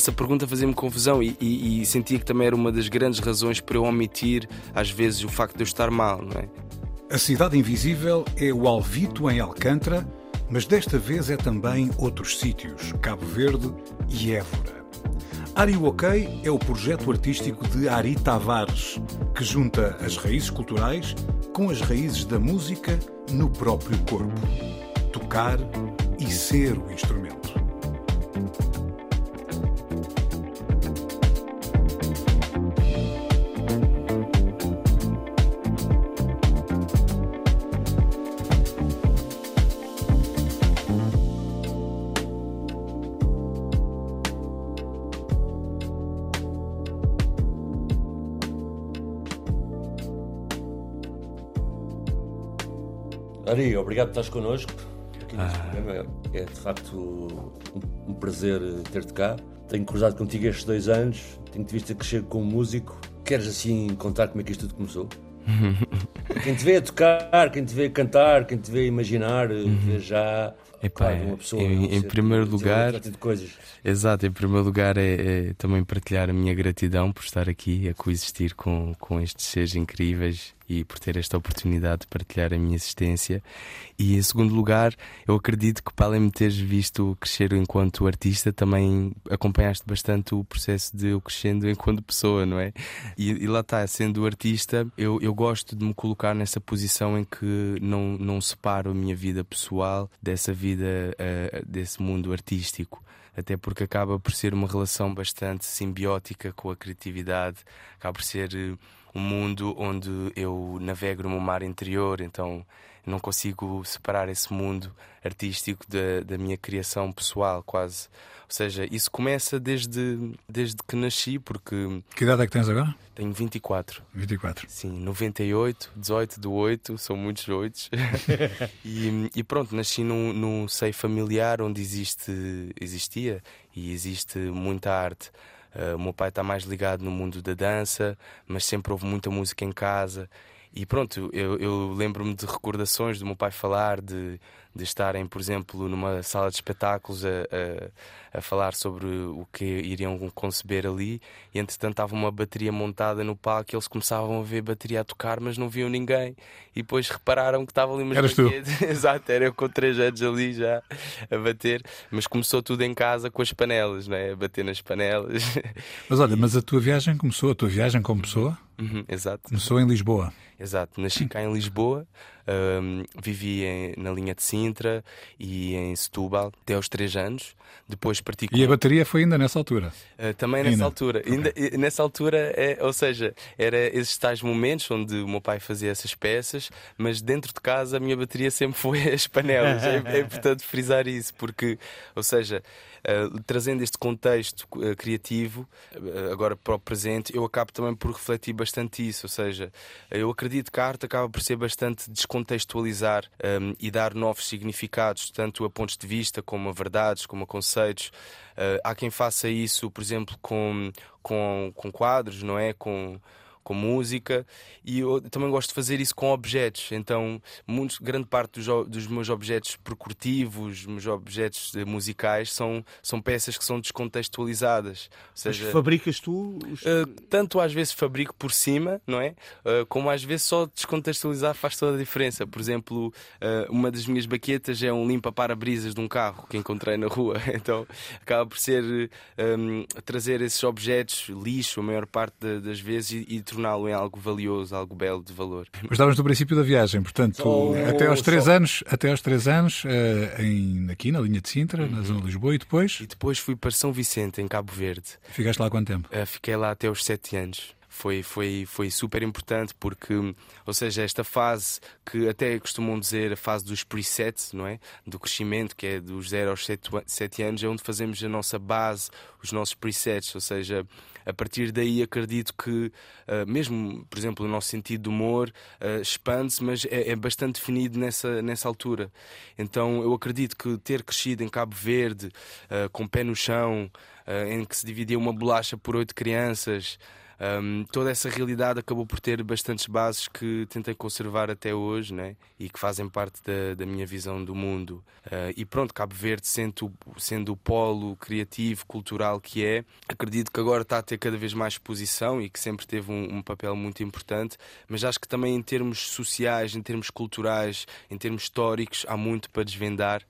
Essa pergunta fazia-me confusão e, e, e, sentia que também era uma das grandes razões para eu omitir, às vezes, o facto de eu estar mal, não é? A Cidade Invisível é o Alvito em Alcântara, mas desta vez é também outros sítios, Cabo Verde e Évora. Ari OK é o projeto artístico de Ari Tavares, que junta as raízes culturais com as raízes da música no próprio corpo. Tocar e ser o instrumento. Ari, obrigado por estares connosco aqui neste ah. programa. É de facto um, um prazer ter-te cá. Tenho cruzado contigo estes dois anos, tenho-te visto a crescer como músico. Queres assim contar como é que isto tudo começou? quem te vê a tocar, quem te vê a cantar, quem te vê a imaginar, uhum. vê já Epá, claro, uma pessoa em, em primeiro lugar, exato, em primeiro lugar é, é, também partilhar a minha gratidão por estar aqui a coexistir com, com estes seres incríveis e por ter esta oportunidade de partilhar a minha existência. E em segundo lugar, eu acredito que para além de me teres visto crescer enquanto artista, também acompanhaste bastante o processo de eu crescendo enquanto pessoa, não é? E, e lá está, sendo artista, eu, eu gosto de me colocar nessa posição em que não, não separo a minha vida pessoal dessa vida, uh, desse mundo artístico até porque acaba por ser uma relação bastante simbiótica com a criatividade, acaba por ser eh, um mundo onde eu navego no meu mar interior, então não consigo separar esse mundo artístico da, da minha criação pessoal, quase. Ou seja, isso começa desde, desde que nasci, porque. Que idade é que tens agora? Tenho 24. 24. Sim, 98, 18 do 8, são muitos 8. e, e pronto, nasci num, num seio familiar onde existe, existia e existe muita arte. Uh, o meu pai está mais ligado no mundo da dança, mas sempre houve muita música em casa. E pronto, eu, eu lembro-me de recordações do meu pai falar de de estarem, por exemplo, numa sala de espetáculos a, a, a, falar sobre o que iriam conceber ali, e entretanto estava uma bateria montada no palco e eles começavam a ver a bateria a tocar, mas não viam ninguém, e depois repararam que estava ali uma Eras tu. Exato, era eu com três anos ali já a bater, mas começou tudo em casa com as panelas, né? a bater nas panelas. Mas olha, mas a tua viagem começou, a tua viagem como pessoa? Uhum, exato. Começou em Lisboa. Exato, nasci cá em Lisboa, um, vivi em, na linha de Sintra e em Setúbal até aos 3 anos. Depois parti com... E a bateria foi ainda nessa altura? Uh, também nessa ainda. altura. Okay. Ainda, nessa altura, é, ou seja, era esses tais momentos onde o meu pai fazia essas peças, mas dentro de casa a minha bateria sempre foi as panelas. é, é importante frisar isso, porque, ou seja, uh, trazendo este contexto uh, criativo agora para o presente, eu acabo também por refletir bastante isso. Ou seja, eu acredito que a arte acaba por ser bastante descontextualizar um, e dar novos significados, tanto a pontos de vista como a verdades, como a conceitos. Uh, há quem faça isso, por exemplo, com, com, com quadros, não é? Com, com música e eu também gosto de fazer isso com objetos. Então, muito, grande parte dos, dos meus objetos percutivos, meus objetos musicais, são, são peças que são descontextualizadas. Ou seja, Mas fabricas tu? Os... Uh, tanto às vezes fabrico por cima, não é? Uh, como às vezes só descontextualizar faz toda a diferença. Por exemplo, uh, uma das minhas baquetas é um limpa-para-brisas de um carro que encontrei na rua. Então, acaba por ser um, trazer esses objetos, lixo, a maior parte das vezes, e, e torná-lo em algo valioso, algo belo de valor. Mas estávamos no princípio da viagem, portanto, oh, até aos três anos, até aos três anos, uh, em, aqui na linha de Sintra, uhum. na zona de Lisboa, e depois? E depois fui para São Vicente, em Cabo Verde. Ficaste lá há quanto tempo? Uh, fiquei lá até aos sete anos. Foi, foi, foi super importante porque, ou seja, esta fase que até costumam dizer a fase dos presets, não é? Do crescimento, que é dos 0 aos 7, 7 anos, é onde fazemos a nossa base, os nossos presets, ou seja, a partir daí acredito que, uh, mesmo, por exemplo, o nosso sentido de humor uh, expande-se, mas é, é, bastante definido nessa, nessa altura. Então eu acredito que ter crescido em Cabo Verde, uh, com pé no chão, em que se dividia uma bolacha por oito crianças. Um, toda essa realidade acabou por ter bastantes bases que tentei conservar até hoje né? e que fazem parte da, da minha visão do mundo. Uh, e pronto, Cabo Verde, sendo, sendo o polo criativo, cultural que é, acredito que agora está a ter cada vez mais exposição e que sempre teve um, um papel muito importante, mas acho que também em termos sociais, em termos culturais, em termos históricos, há muito para desvendar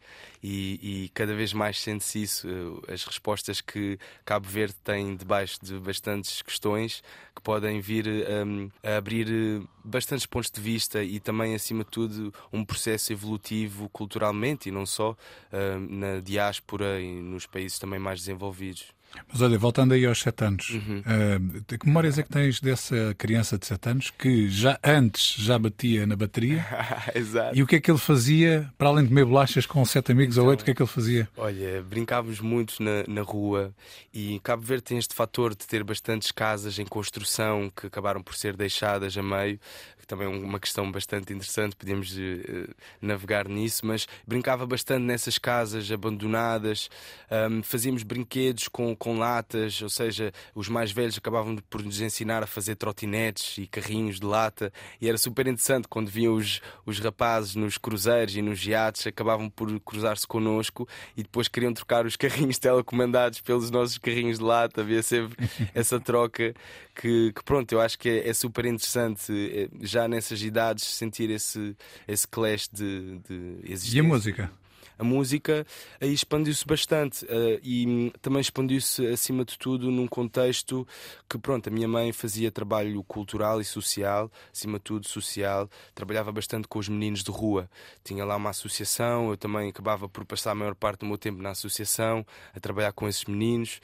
e, e cada vez mais sente-se isso. Eh, as respostas que Cabo Verde tem debaixo de bastantes questões que podem vir um, a abrir eh, bastantes pontos de vista e também, acima de tudo, um processo evolutivo culturalmente e não só um, na diáspora e nos países também mais desenvolvidos. Mas olha, voltando aí aos sete anos, uhum. uh, que memórias é que tens dessa criança de sete anos que já antes já batia na bateria? Exato. E o que é que ele fazia, para além de comer bolachas com sete amigos então, ou oito, o que é que ele fazia? Olha, brincávamos muito na, na rua e Cabo Verde tem este fator de ter bastantes casas em construção que acabaram por ser deixadas a meio também é uma questão bastante interessante, podíamos uh, navegar nisso, mas brincava bastante nessas casas abandonadas, um, fazíamos brinquedos com, com latas, ou seja, os mais velhos acabavam por nos ensinar a fazer trotinetes e carrinhos de lata, e era super interessante quando viam os, os rapazes nos cruzeiros e nos iates, acabavam por cruzar-se connosco e depois queriam trocar os carrinhos telecomandados pelos nossos carrinhos de lata, havia sempre essa troca que, que, pronto, eu acho que é, é super interessante eh, já nessas idades sentir esse, esse clash de, de existência. E a música? A música expandiu-se bastante uh, e também expandiu-se acima de tudo num contexto que pronto a minha mãe fazia trabalho cultural e social acima de tudo social trabalhava bastante com os meninos de rua. Tinha lá uma associação eu também acabava por passar a maior parte do meu tempo na associação a trabalhar com esses meninos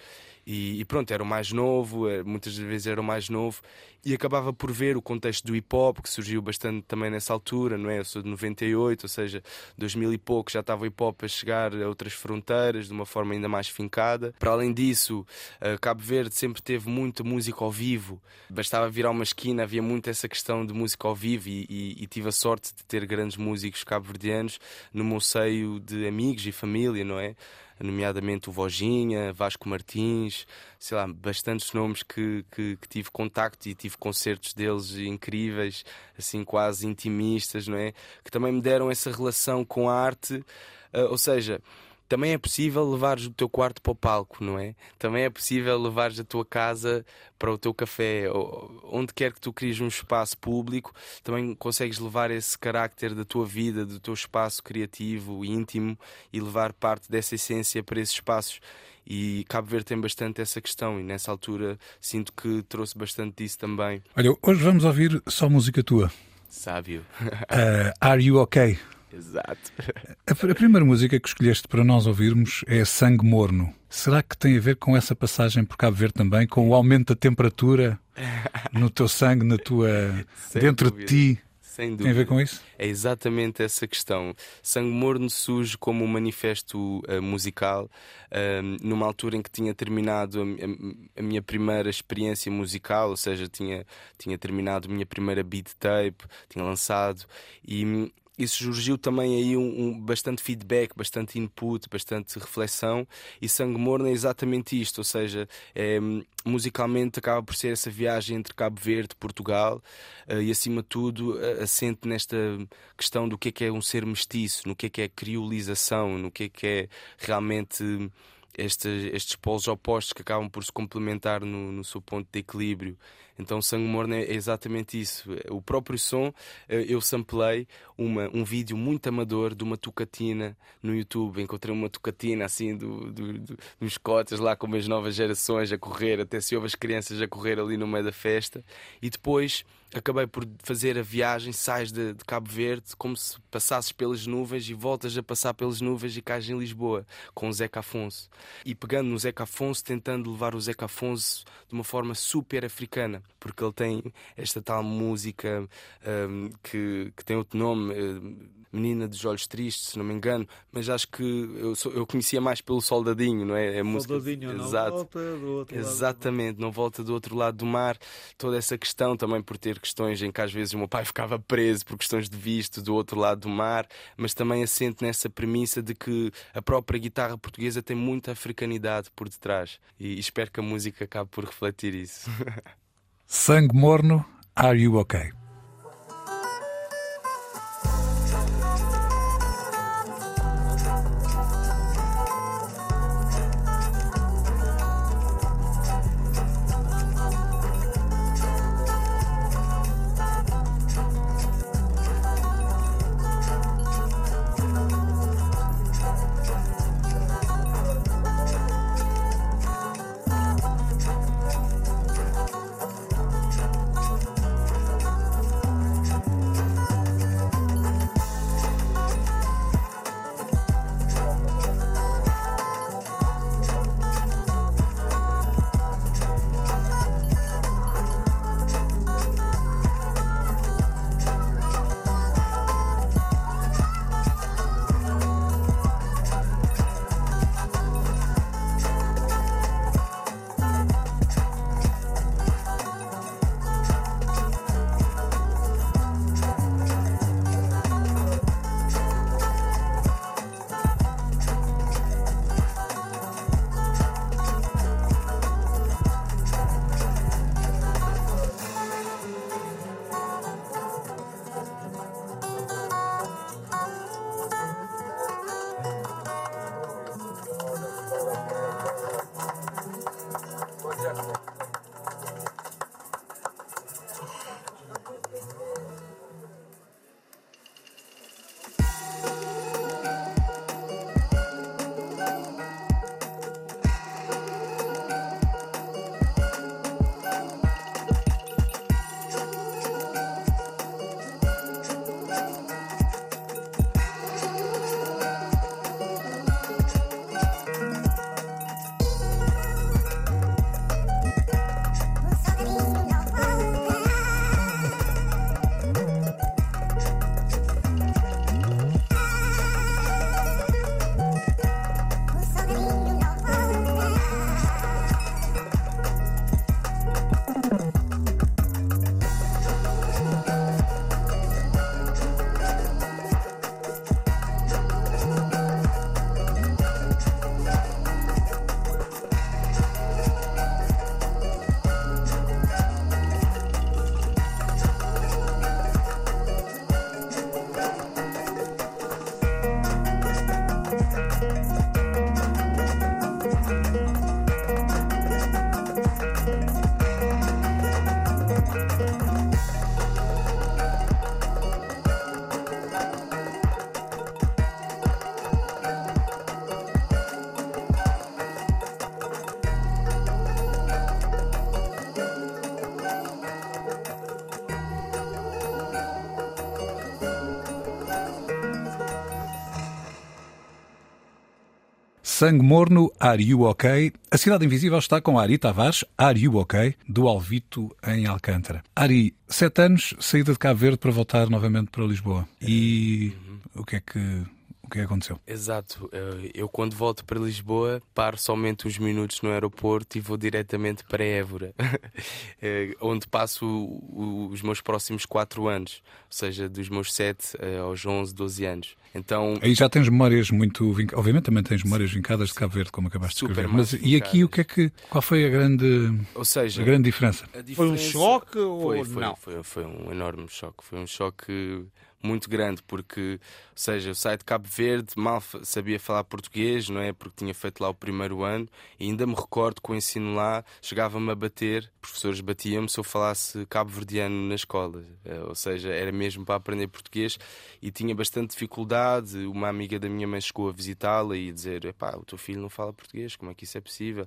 e, e, pronto, era o mais novo, eh, muitas vezes era o mais novo, e acabava por ver o contexto do hip hop, que surgiu bastante também nessa altura, não é? Eu sou de 98, ou seja, 2000 e pouco já estava o hip hop a chegar a outras fronteiras de uma forma ainda mais fincada. Para além disso, uh, Cabo Verde sempre teve muita música ao vivo, bastava virar uma esquina, havia muito essa questão de música ao vivo, e, e, e tive a sorte de ter grandes músicos cabo-verdianos no meu seio de amigos e família, não é? Nomeadamente o Vojinha, Vasco Martins, sei lá, bastantes nomes que, que, que, tive contacto e tive concertos deles incríveis, assim quase intimistas, não é? Que também me deram essa relação com a arte, uh, ou seja, também é possível levares o teu quarto para o palco, não é? Também é possível levares a tua casa para o teu café, ou onde quer que tu cries um espaço público, também consegues levar esse carácter da tua vida, do teu espaço criativo, íntimo e levar parte dessa essência para esses espaços. E Cabo Verde tem bastante essa questão, e nessa altura sinto que trouxe bastante disso também. Olha, hoje vamos ouvir só música tua. Sábio. uh, are You Okay? Exato. A, a, primeira música que escolheste para nós ouvirmos é Sangue Morno. Será que tem a ver com essa passagem por Cabo Verde também, com o aumento da temperatura no teu sangue, na tua dentro dúvida. de ti? Sem dúvida. Tem a ver com isso? É exatamente essa questão. Sangue Morno surge como um manifesto uh, musical, uh, numa altura em que tinha terminado a, a, a, minha primeira experiência musical, ou seja, tinha, tinha terminado a minha primeira beat tape, tinha lançado, e isso surgiu também aí um, um, bastante feedback, bastante input, bastante reflexão e Sangue Morno é exatamente isto, ou seja, é, musicalmente acaba por ser essa viagem entre Cabo Verde e Portugal uh, e acima de tudo uh, assente nesta questão do que é que é um ser mestiço, no que é que é criolização, no que é que é realmente estes, estes polos opostos que acabam por se complementar no, no seu ponto de equilíbrio. Então, Sangue Morno é exatamente isso. O próprio som, eh, eu samplei uma, um vídeo muito amador de uma tocatina no YouTube. Encontrei uma tocatina assim do, do, do, dos cotas lá com as novas gerações a correr, até se houve as crianças a correr ali no meio da festa. E depois acabei por fazer a viagem, sais de, de, Cabo Verde, como se passasses pelas nuvens e voltas a passar pelas nuvens e cais em Lisboa, com o Zeca Afonso. E pegando no Zeca Afonso, tentando levar o Zeca Afonso de uma forma super africana, porque ele tem esta tal música um, que, que tem outro nome. Um, Menina dos Olhos Tristes, se não me engano, mas acho que eu, sou, eu conhecia mais pelo Soldadinho, não é? é música... Soldadinho, não Exato. volta do outro Exatamente, lado não volta do outro lado do mar. Toda essa questão também por ter questões em que às vezes o meu pai ficava preso por questões de visto do outro lado do mar, mas também assente nessa premissa de que a própria guitarra portuguesa tem muita africanidade por detrás e espero que a música acabe por refletir isso. Sangue morno, are you okay? Sangue Morno, Are You OK? A Cidade Invisível está com Ari Tavares, Are You OK? Do Alvito, em Alcântara. Ari, sete anos, saída de Cabo Verde para voltar novamente para Lisboa. E uhum. o que é que o que aconteceu? Exato. Eu, quando volto para Lisboa, paro somente uns minutos no aeroporto e vou diretamente para Évora, eh, onde passo os meus próximos quatro anos, ou seja, dos meus 7 eh, aos 11, 12 anos. Então, Aí já tens memórias muito vincadas. Obviamente também tens memórias vincadas de Cabo Verde, como acabaste de escrever. Mas e aqui o que é que. Qual foi a grande, ou seja, a grande diferença? A diferença foi um choque foi, ou foi, não? Foi, foi um enorme choque. Foi um choque muito grande, porque, seja, eu saí de Cabo Verde, mal sabia falar português, não é? Porque tinha feito lá o primeiro ano, e ainda me recordo que o ensino lá chegava-me a bater, professores batiam-me se eu falasse cabo-verdiano na escola, eh, ou seja, era mesmo para aprender português e tinha bastante dificuldade. Uma amiga da minha mãe chegou a visitá-la e dizer: pá, o teu filho não fala português, como é que isso é possível?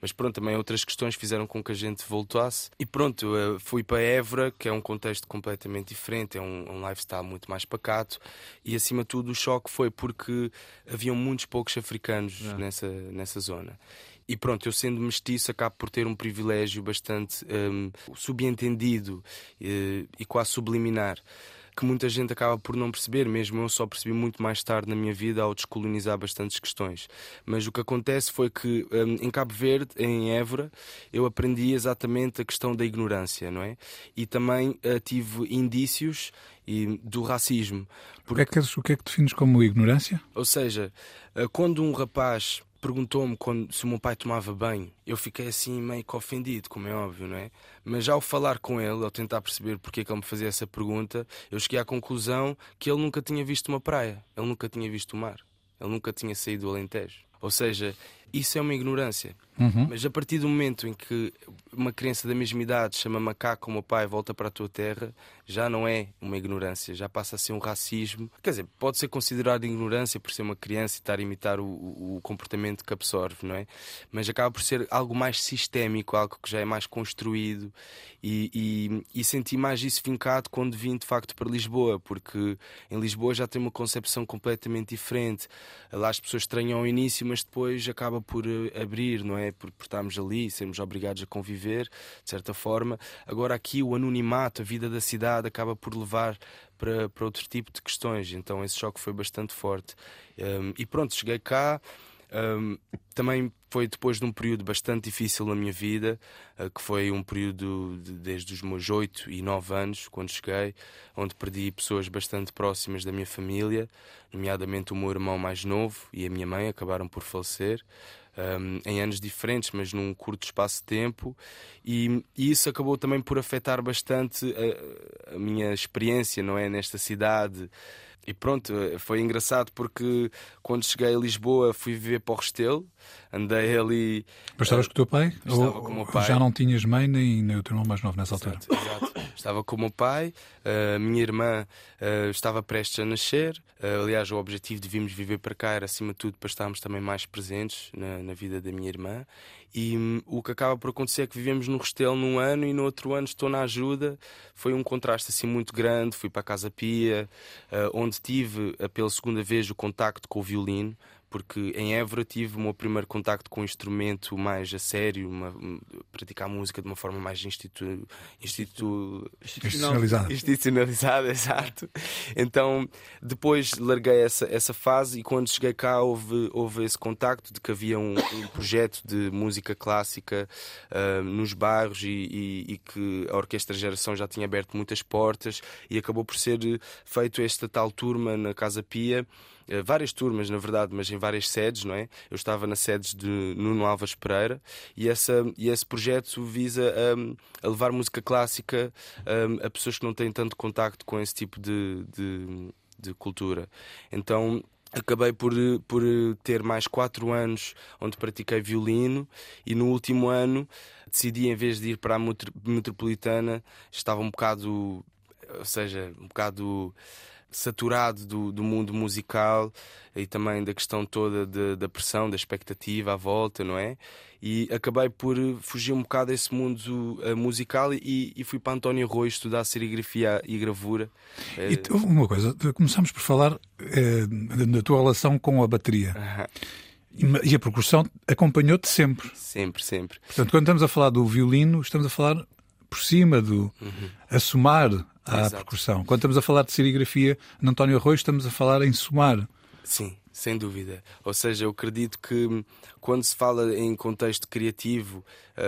Mas pronto, também outras questões fizeram com que a gente voltasse. E pronto, eh, fui para Évora, que é um contexto completamente diferente, é um, um lifestyle muito mais pacato. E acima de tudo, o choque foi porque haviam muitos poucos africanos nessa, nessa zona. E pronto, eu sendo mestiço, acabo por ter um privilégio bastante um, subentendido uh, e quase subliminar que muita gente acaba por não perceber, mesmo eu só percebi muito mais tarde na minha vida ao descolonizar bastantes questões. Mas o que acontece foi que um, em Cabo Verde, em Évora, eu aprendi exatamente a questão da ignorância, não é? E também uh, tive indícios e do racismo. Porque... O, que é que, o que é que defines como ignorância? Ou seja, uh, quando um rapaz perguntou-me se o meu pai tomava banho. Eu fiquei assim meio que ofendido, como é óbvio, não é? Mas ao falar com ele, ao tentar perceber porque é que ele me fazia essa pergunta, eu cheguei à conclusão que ele nunca tinha visto uma praia, ele nunca tinha visto o mar, ele nunca tinha saído do Alentejo. Ou seja, isso é uma ignorância. Uhum. Mas a partir do momento em que uma criança da mesma idade chama macaco como pai volta para a tua terra, já não é uma ignorância, já passa a ser um racismo. Quer dizer, pode ser considerado ignorância por ser uma criança e estar a imitar o, o, comportamento que absorve, não é? Mas acaba por ser algo mais sistémico, algo que já é mais construído. E, e, e senti mais isso vincado quando vim de facto para Lisboa, porque em Lisboa já tem uma concepção completamente diferente. Lá as pessoas estranham ao início, mas depois acaba por eh, abrir, não é? Por, por estarmos ali, sermos obrigados a conviver, de certa forma. Agora aqui o anonimato, a vida da cidade acaba por levar para, para outro tipo de questões, então esse choque foi bastante forte. Um, e pronto, cheguei cá. Um, também foi depois de um período bastante difícil na minha vida, uh, que foi um período de, desde os meus 8 e 9 anos, quando cheguei, onde perdi pessoas bastante próximas da minha família, nomeadamente o meu irmão mais novo e a minha mãe acabaram por falecer. Um, em anos diferentes, mas num curto espaço de tempo, e, e isso acabou também por afetar bastante a, a minha experiência, não é, nesta cidade. E pronto, foi engraçado porque quando cheguei a Lisboa fui viver para o Restelo, andei ali. Mas estavas uh, com o teu pai? Ou, com o meu pai. já não tinhas mãe nem, nem o teu irmão mais novo nessa altura? Exato, exato. estava com o meu pai, a uh, minha irmã uh, estava prestes a nascer. Aliás, o objetivo de virmos viver para cá era acima de tudo para estarmos também mais presentes na, na vida da minha irmã. E um, o que acaba por acontecer é que vivemos no Restelo num ano e no outro ano estou na ajuda. Foi um contraste assim muito grande. Fui para a Casa Pia, uh, onde tive uh, pela segunda vez o contacto com o violino porque em Évora tive o meu primeiro contacto com um instrumento mais a sério, uma, praticar música de uma forma mais institu, institu, institucionalizada. Institucionalizada, exato. Então depois larguei essa, essa fase e quando cheguei cá houve, houve esse contacto de que havia um, um projeto de música clássica uh, nos bairros e, e, e, que a Orquestra Geração já tinha aberto muitas portas e acabou por ser feito esta tal turma na Casa Pia várias turmas, na verdade, mas em várias sedes, não é? Eu estava na sede de Nuno Alves Pereira e, essa, e esse projeto visa um, a levar música clássica um, a pessoas que não têm tanto contacto com esse tipo de, de, de cultura. Então acabei por, por ter mais quatro anos onde pratiquei violino e no último ano decidi em vez de ir para a metropolitana estava um bocado ou seja um bocado saturado do, do mundo musical e também da questão toda de, da pressão, da expectativa à volta, não é? E acabei por fugir um bocado desse mundo uh, musical e, e, fui para António Rui estudar serigrafia e gravura. E tu, uma coisa, começamos por falar eh, da tua relação com a bateria. E a percussão acompanhou-te sempre. Sempre, sempre. Portanto, quando estamos a falar do violino, estamos a falar por cima do uhum. a somar à Exato. percussão. Quando estamos a falar de serigrafia, no António Arroio, estamos a falar em somar. Sim. Sem dúvida. Ou seja, eu acredito que quando se fala em contexto criativo,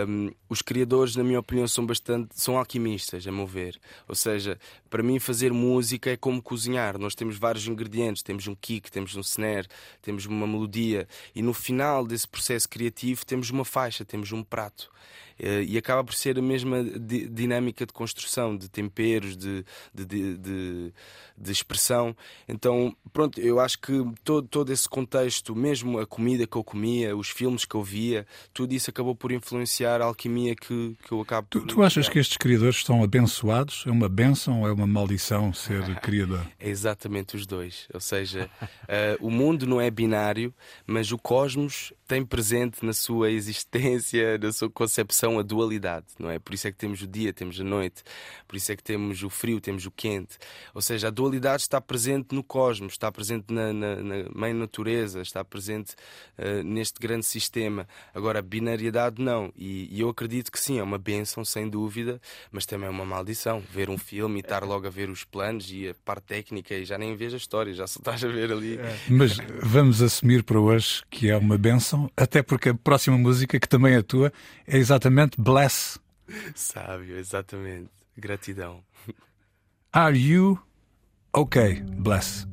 um, os criadores, na minha opinião, são bastante são alquimistas, a meu ver. Ou seja, para mim fazer música é como cozinhar. Nós temos vários ingredientes, temos um kick, temos um snare, temos uma melodia e no final desse processo criativo temos uma faixa, temos um prato. Eh, e acaba por ser a mesma dinâmica de construção, de temperos, de, de, de, de, expressão. Então, pronto, eu acho que todo, todo esse contexto, mesmo a comida que eu comia, os filmes que eu via, tudo isso acabou por influenciar a alquimia que, que eu acabo por. Tu, tu achas que estes criadores estão abençoados? É uma benção ou é uma maldição ser criador? É exatamente os dois. Ou seja, uh, o mundo não é binário, mas o cosmos tem presente na sua existência, na sua concepção, a dualidade, não é? Por isso é que temos o dia, temos a noite, por isso é que temos o frio, temos o quente. Ou seja, a dualidade está presente no cosmos, está presente na, na, na mãe natureza, está presente uh, neste grande sistema. Agora, a binariedade não. E, e, eu acredito que sim, é uma benção, sem dúvida, mas também é uma maldição. Ver um filme e estar logo a ver os planos e a parte técnica e já nem vês a história, já só estás a ver ali. É. Mas vamos assumir para hoje que é uma benção até porque a próxima música, que também é tua, é exatamente precisamente bless. Sábio, exatamente. Gratidão. Are you okay, bless?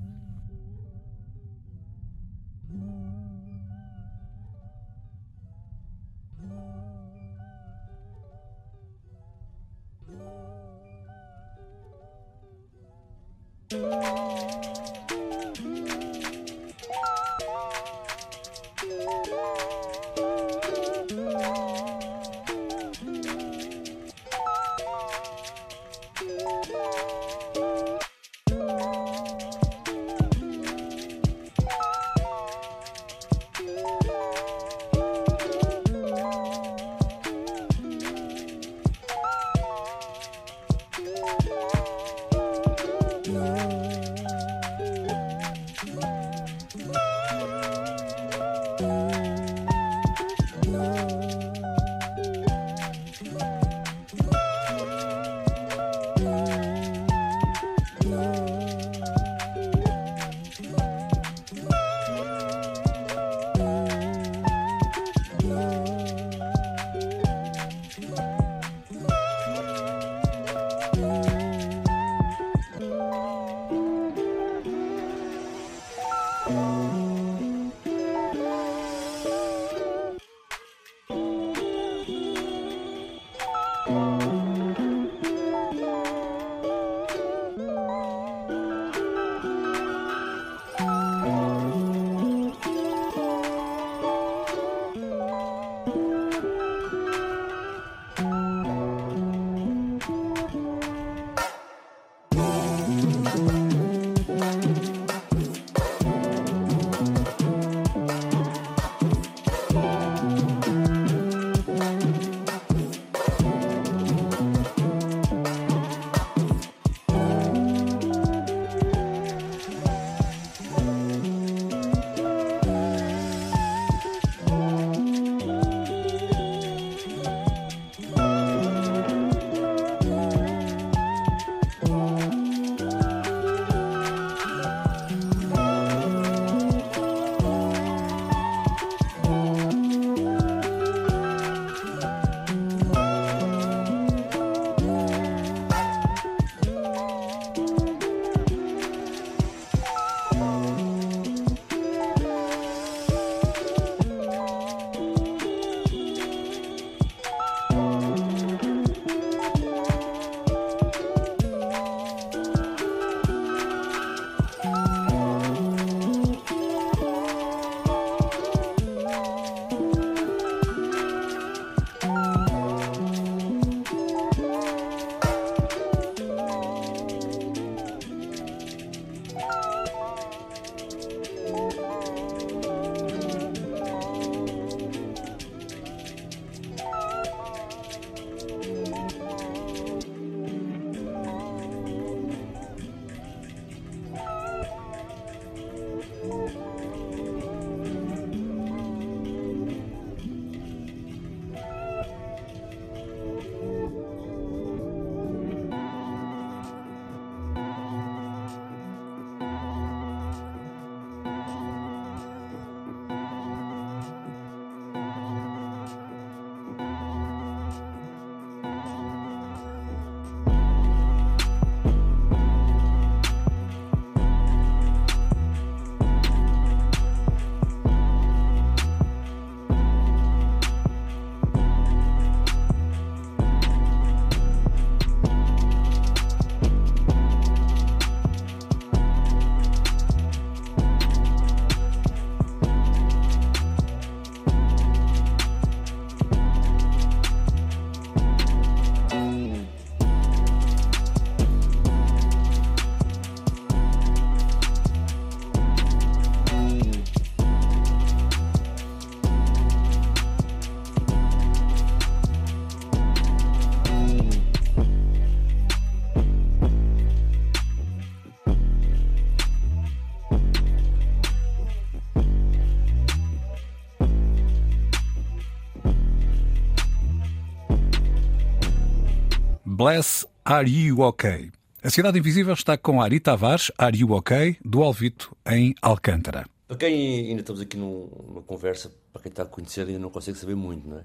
Are You OK? A Cidade Invisível está com Ari Tavares, Are You OK? do Alvito, em Alcântara. Para quem ainda estamos aqui numa conversa, para quem está a conhecer ainda não consegue saber muito, não é?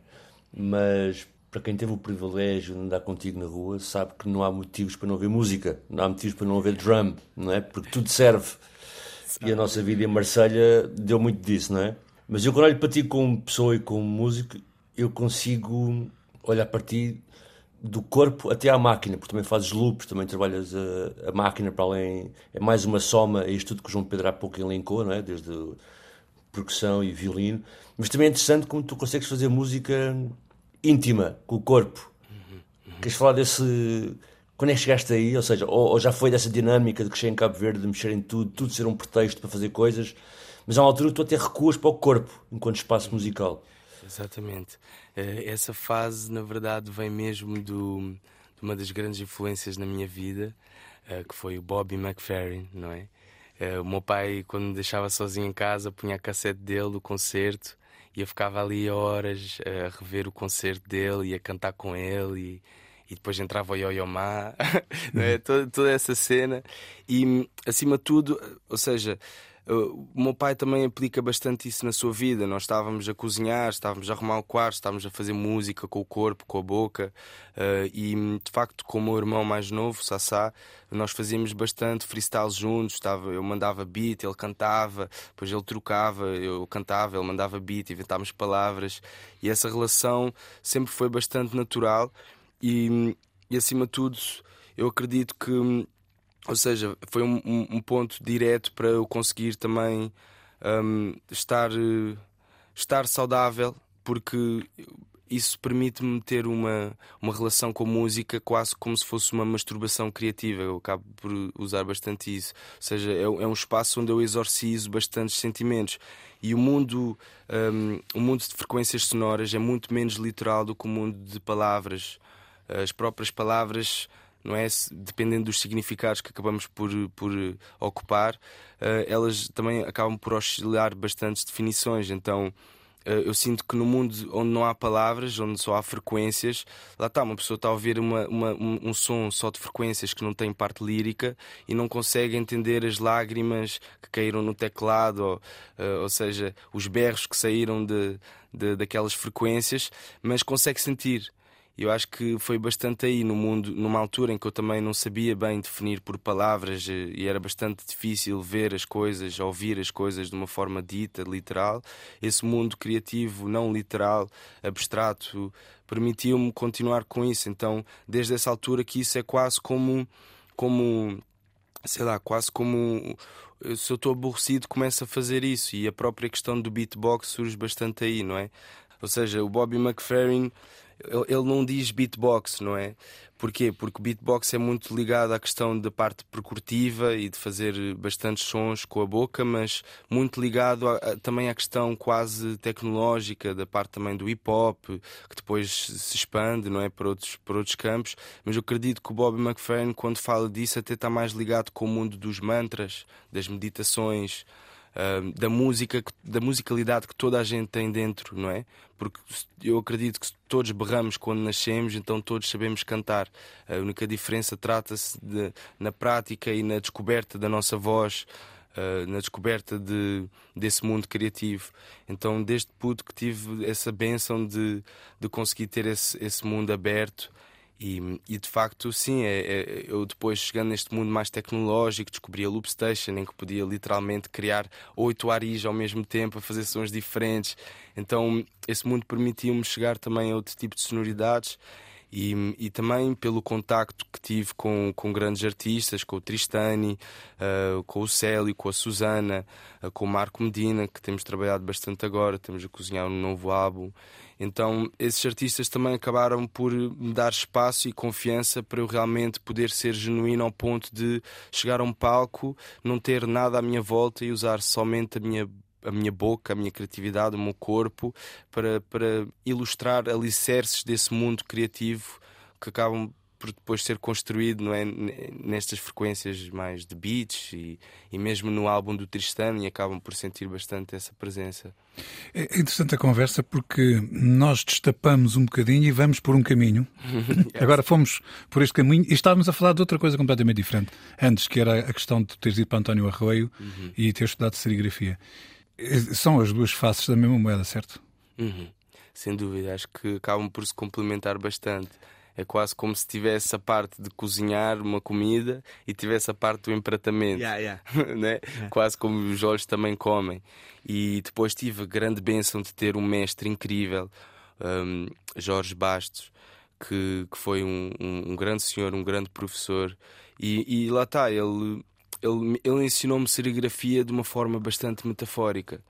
Mas para quem teve o privilégio de andar contigo na rua, sabe que não há motivos para não ouvir música, não há motivos para não ouvir drum, não é? Porque tudo serve. E a nossa vida em Marselha deu muito disso, não é? Mas eu, quando olho para ti como pessoa e como músico, eu consigo olhar para ti do corpo até à máquina, porque também fazes loops, também trabalhas a, a máquina para além. É mais uma soma, é isto tudo que o João Pedro há pouco elencou, não é? Desde percussão e violino. Mas também é interessante como tu consegues fazer música íntima, com o corpo. Uhum, uhum. Queres falar desse. Quando é que chegaste aí? Ou seja, ou, ou já foi dessa dinâmica de crescer em Cabo Verde, de mexer em tudo, tudo ser um pretexto para fazer coisas, mas há uma altura tu até recuas para o corpo enquanto espaço musical. Exatamente. Eh, essa fase, na verdade, vem mesmo do, de uma das grandes influências na minha vida, eh, que foi o Bobby McFerrin, não é? Eh, o meu pai, quando me deixava sozinho em casa, punha a cassete dele do concerto e eu ficava ali horas a rever o concerto dele e a cantar com ele e, e depois entrava o Yo-Yo Ma, não é? toda, toda essa cena e acima de tudo, ou seja, o meu pai também aplica bastante isso na sua vida. Nós estávamos a cozinhar, estávamos a arrumar o quarto, estávamos a fazer música com o corpo, com a boca. Uh, e de facto, com o meu irmão mais novo, Sassá, nós fazíamos bastante freestyle juntos. Estava, eu mandava beat, ele cantava, depois ele trocava, eu cantava, ele mandava beat, inventávamos palavras. E essa relação sempre foi bastante natural. E, e acima de tudo, eu acredito que ou seja, foi um, um, ponto direto para eu conseguir também um, estar, estar saudável, porque isso permite-me ter uma, uma relação com a música quase como se fosse uma masturbação criativa. Eu acabo por usar bastante isso. Ou seja, é, é um espaço onde eu exorcizo bastantes sentimentos. E o mundo, um, o mundo de frequências sonoras é muito menos literal do que o mundo de palavras. As próprias palavras não é? Dependendo dos significados que acabamos por, por ocupar, uh, elas também acabam por oscilar bastantes definições. Então uh, eu sinto que no mundo onde não há palavras, onde só há frequências, lá está, uma pessoa está a ouvir uma, uma, um, som só de frequências que não tem parte lírica e não consegue entender as lágrimas que caíram no teclado, ou, ou seja, os berros que saíram de, de, daquelas frequências, mas consegue sentir eu acho que foi bastante aí no mundo, numa altura em que eu também não sabia bem definir por palavras eh, e era bastante difícil ver as coisas, ouvir as coisas de uma forma dita, literal. Esse mundo criativo, não literal, abstrato, permitiu-me continuar com isso. Então, desde essa altura que isso é quase como como sei lá, quase como se eu estou aborrecido, começo a fazer isso e a própria questão do beatbox surge bastante aí, não é? Ou seja, o Bobby McFerrin ele não diz beatbox, não é? Porquê? Porque beatbox é muito ligado à questão da parte percurtiva e de fazer bastantes sons com a boca, mas muito ligado a, a, também à questão quase tecnológica da parte também do hip hop, que depois se expande, não é, para outros para outros campos. Mas eu acredito que o Bobby McFerrin, quando fala disso, até está mais ligado com o mundo dos mantras, das meditações da música, da musicalidade que toda a gente tem dentro, não é? Porque eu acredito que todos berramos quando nascemos, então todos sabemos cantar. A única diferença trata-se na prática e na descoberta da nossa voz. Uh, na descoberta de, desse mundo criativo. Então, desde puto que tive essa benção de, de conseguir ter esse, esse mundo aberto e, e, de facto, sim, é, é, eu depois chegando neste mundo mais tecnológico, descobri a Loop Station, em que podia literalmente criar oito aris ao mesmo tempo, a fazer sons diferentes. Então, esse mundo permitiu-me chegar também a outro tipo de sonoridades. E, e, também pelo contacto que tive com, com grandes artistas, com o Tristani, uh, com o Célio, com a Susana, uh, com o Marco Medina, que temos trabalhado bastante agora, temos a cozinhar um novo álbum. Então, esses artistas também acabaram por me dar espaço e confiança para eu realmente poder ser genuíno ao ponto de chegar a um palco, não ter nada à minha volta e usar somente a minha a minha boca, a minha criatividade, o meu corpo, para, para ilustrar alicerces desse mundo criativo que acabam por depois ser construído não é, nestas frequências mais de beats e, e mesmo no álbum do Tristan e acabam por sentir bastante essa presença. É interessante a conversa porque nós destapamos um bocadinho e vamos por um caminho. Agora fomos por este caminho e estávamos a falar de outra coisa completamente diferente. Antes, que era a questão de teres ido para António Arroio uhum. e ter estudado serigrafia. São as duas faces da mesma moeda, certo? Uhum. Sem dúvida, acho que acabam por se complementar bastante. É quase como se tivesse a parte de cozinhar uma comida e tivesse a parte do empratamento. Yeah, yeah. né? Yeah. Quase como os olhos também comem. E depois tive a grande bênção de ter um mestre incrível, um, Jorge Bastos, que, que foi um, um, um, grande senhor, um grande professor. E, e lá está, ele, ele, ele ensinou-me serigrafia de uma forma bastante metafórica.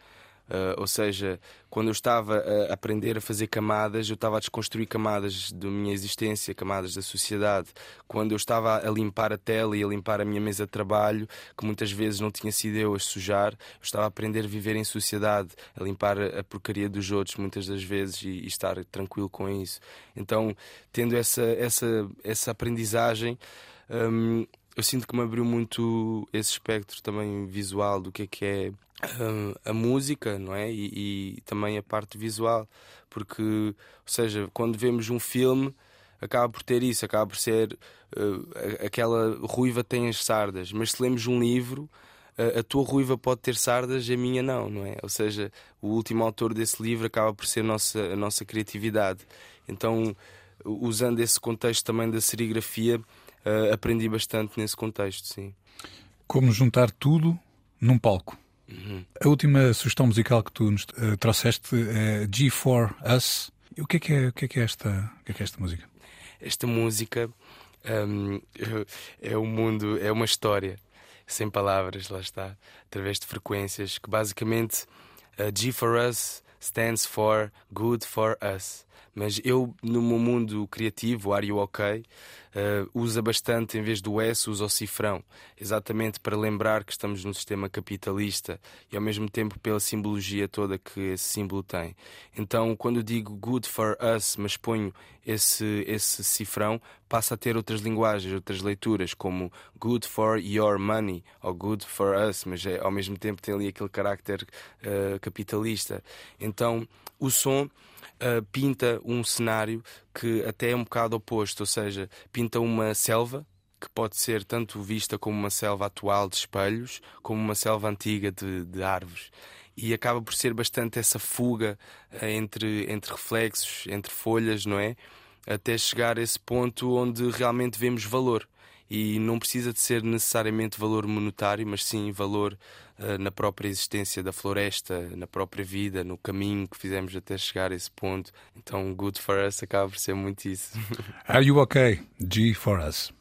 Uh, ou seja, quando eu estava a aprender a fazer camadas, eu estava a desconstruir camadas da minha existência, camadas da sociedade. Quando eu estava a limpar a tela e a limpar a minha mesa de trabalho, que muitas vezes não tinha sido eu a sujar, eu estava a aprender a viver em sociedade, a limpar a porcaria dos outros muitas das vezes e, e estar tranquilo com isso. Então, tendo essa, essa, essa aprendizagem. Um, eu sinto que me abriu muito esse espectro também visual do que é que é a, música, não é? E, e, também a parte visual, porque, ou seja, quando vemos um filme, acaba por ter isso, acaba por ser uh, aquela ruiva tem as sardas, mas se lemos um livro, a, a tua ruiva pode ter sardas, a minha não, não é? Ou seja, o último autor desse livro acaba por ser a nossa, a nossa criatividade. Então, usando esse contexto também da serigrafia, uh, aprendi bastante nesse contexto, sim. Como juntar tudo num palco? Uhum. A última sugestão musical que tu nos uh, trouxeste é G4Us. O que é que é, o que é, que é esta, o que é, é esta música? Esta música um, é um mundo, é uma história sem palavras, lá está, através de frequências que basicamente uh, G4Us stands for Good for Us. Mas eu, no meu mundo criativo, Are You OK, uh, usa bastante, em vez do S, usa o cifrão, exatamente para lembrar que estamos num sistema capitalista e ao mesmo tempo pela simbologia toda que esse símbolo tem. Então, quando digo good for us, mas ponho esse, esse cifrão, passa a ter outras linguagens, outras leituras, como good for your money ou good for us, mas é, ao mesmo tempo tem ali aquele carácter uh, capitalista. Então, o som uh, pinta um cenário que até é um bocado oposto, ou seja, pinta uma selva que pode ser tanto vista como uma selva atual de espelhos, como uma selva antiga de, de árvores. E acaba por ser bastante essa fuga uh, entre, entre reflexos, entre folhas, não é? Até chegar a esse ponto onde realmente vemos valor. E não precisa de ser necessariamente valor monetário, mas sim valor uh, na própria existência da floresta, na própria vida, no caminho que fizemos até chegar a esse ponto. Então, Good for Us acaba por ser muito isso. Are you okay? G for Us.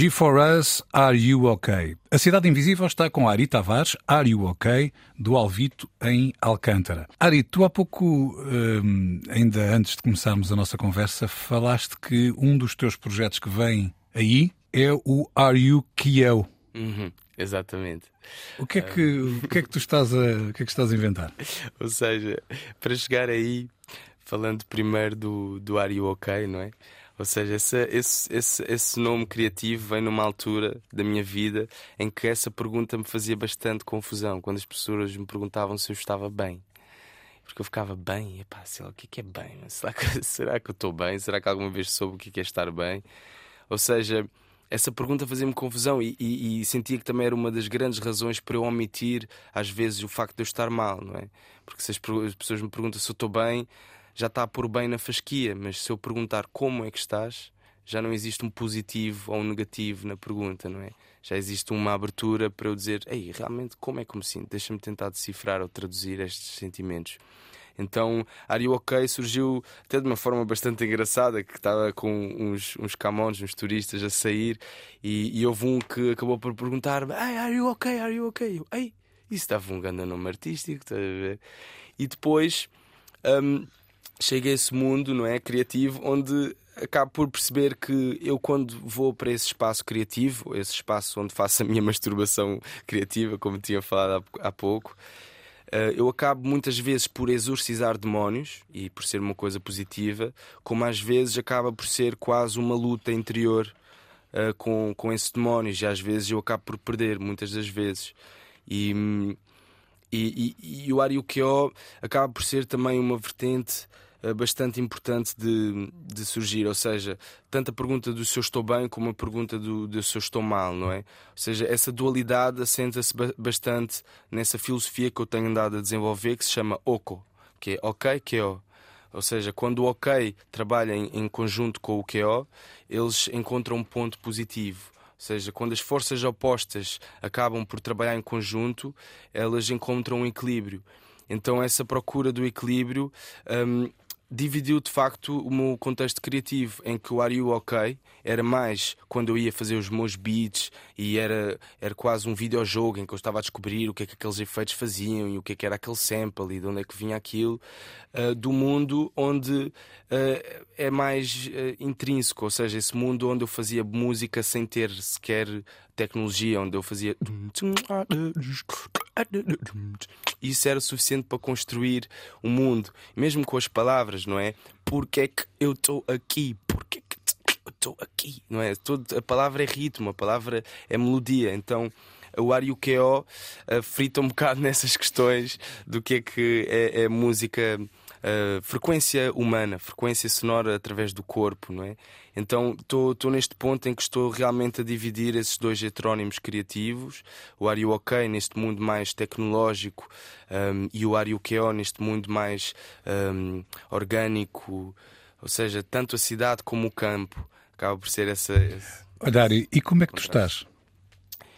G4Us, Are You OK? A Cidade Invisível está com Ari Tavares, Are You OK? do Alvito, em Alcântara. Ari, tu há pouco, hum, ainda antes de começarmos a nossa conversa, falaste que um dos teus projetos que vem aí é o Are You Kiel. Uhum, exatamente. O que é que, o que, é que tu estás a, o que é que estás a inventar? Ou seja, para chegar aí, falando primeiro do, do Are You OK, não é? Ou seja, esse, esse, esse, nome criativo vem numa altura da minha vida em que essa pergunta me fazia bastante confusão, quando as pessoas me perguntavam se eu estava bem. Porque eu ficava bem, epá, sei lá, o que é, é bem? Será que, será que eu estou bem? Será que alguma vez soube o que é, que é estar bem? Ou seja, essa pergunta fazia-me confusão e, e, e, sentia que também era uma das grandes razões para eu omitir, às vezes, o facto de eu estar mal, não é? Porque se as pessoas me perguntam se eu estou bem, já está a pôr bem na fasquia, mas se eu perguntar como é que estás, já não existe um positivo ou um negativo na pergunta, não é? Já existe uma abertura para eu dizer, ei, realmente como é que me sinto? Deixa-me tentar decifrar ou traduzir estes sentimentos. Então, Are You OK surgiu até de uma forma bastante engraçada, que estava com uns, uns camões, uns turistas a sair, e, e houve um que acabou por perguntar Hey, are you OK? Are you OK? Eu, Ei, isso estava um grande nome artístico, estás a ver? E depois... Um, chega a esse mundo, não é? Criativo, onde acabo por perceber que eu, quando vou para esse espaço criativo, esse espaço onde faço a minha masturbação criativa, como tinha falado há pouco, eh, eu acabo muitas vezes por exorcizar demónios e por ser uma coisa positiva, como às vezes acaba por ser quase uma luta interior uh, com, com esses demónios, e às vezes eu acabo por perder, muitas das vezes. E, e, e, e o Ariukyo acaba por ser também uma vertente eh, bastante importante de, de surgir, ou seja, tanto a pergunta do se eu estou bem como a pergunta do, do se eu estou mal, não é? Ou seja, essa dualidade assenta-se bastante nessa filosofia que eu tenho andado a desenvolver que se chama OCO, que é OK, que é O. Ou seja, quando o OK trabalha em, em conjunto com o QO, eles encontram um ponto positivo. Ou seja, quando as forças opostas acabam por trabalhar em conjunto, elas encontram um equilíbrio. Então, essa procura do equilíbrio um, dividiu de facto o meu contexto criativo, em que o Are You OK era mais quando eu ia fazer os meus beats e era, era quase um videojogo em que eu estava a descobrir o que é que aqueles efeitos faziam e o que é que era aquele sample e de onde é que vinha aquilo, uh, do mundo onde uh, é mais uh, intrínseco, ou seja, esse mundo onde eu fazia música sem ter sequer tecnologia, onde eu fazia. Isso era suficiente para construir o um mundo, mesmo com as palavras, não é? Porque é que eu estou aqui? Porque é que eu estou aqui? Não é? Todo, a palavra é ritmo, a palavra é melodia, então o Ar o QO uh, frita um bocado nessas questões do que é que é, é música uh, frequência humana, frequência sonora através do corpo, não é? Então estou neste ponto em que estou realmente a dividir esses dois heterónimos criativos, o Are You OK neste mundo mais tecnológico um, e o Are You KO neste mundo mais um, orgânico, ou seja, tanto a cidade como o campo. Acaba por ser essa. Esse... Olha, e como é que tu estás?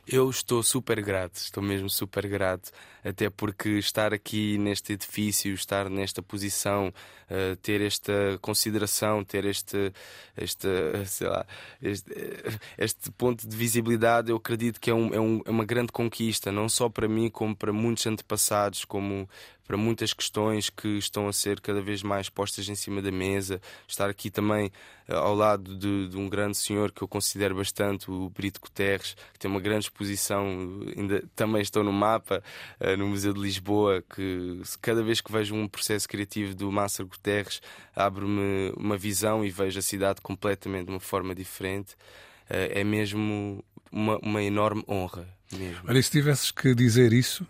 Eu estou super grato, estou mesmo super grato, até porque estar aqui neste edifício, estar nesta posição, uh, ter esta consideração, ter este, este, sei lá, este, este, ponto de visibilidade, eu acredito que é, um, é, um, é uma grande conquista, não só para mim, como para muitos antepassados, como para muitas questões que estão a ser cada vez mais postas em cima da mesa. Estar aqui também uh, ao lado de, de, um grande senhor que eu considero bastante, o Brito Guterres, que tem uma grande exposição, ainda também estou no mapa, uh, no Museu de Lisboa, que cada vez que vejo um processo criativo do Márcio Guterres, abre-me uma visão e vejo a cidade completamente de uma forma diferente. Uh, é mesmo uma, uma enorme honra. Mesmo. Olha, se tivesses que dizer isso,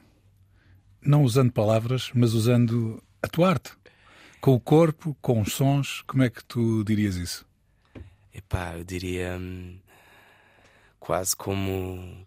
não usando palavras, mas usando a tua arte. Com o corpo, com os sons, como é que tu dirias isso? Epá, eu diria hum, quase como.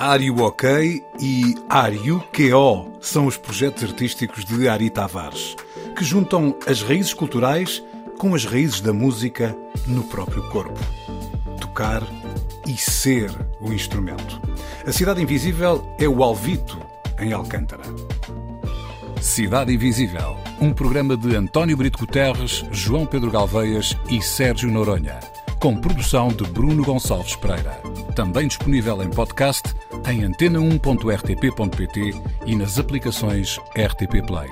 Ário OK e Ário QO são os projetos artísticos de Ari Tavares, que juntam as raízes culturais com as raízes da música no próprio corpo. Tocar e ser o instrumento. A Cidade Invisível é o Alvito, em Alcântara. Cidade Invisível, um programa de António Brito Guterres, João Pedro Galveias e Sérgio Noronha, com produção de Bruno Gonçalves Pereira. Também disponível em podcast em antena1.rtp.pt e nas aplicações RTP Play.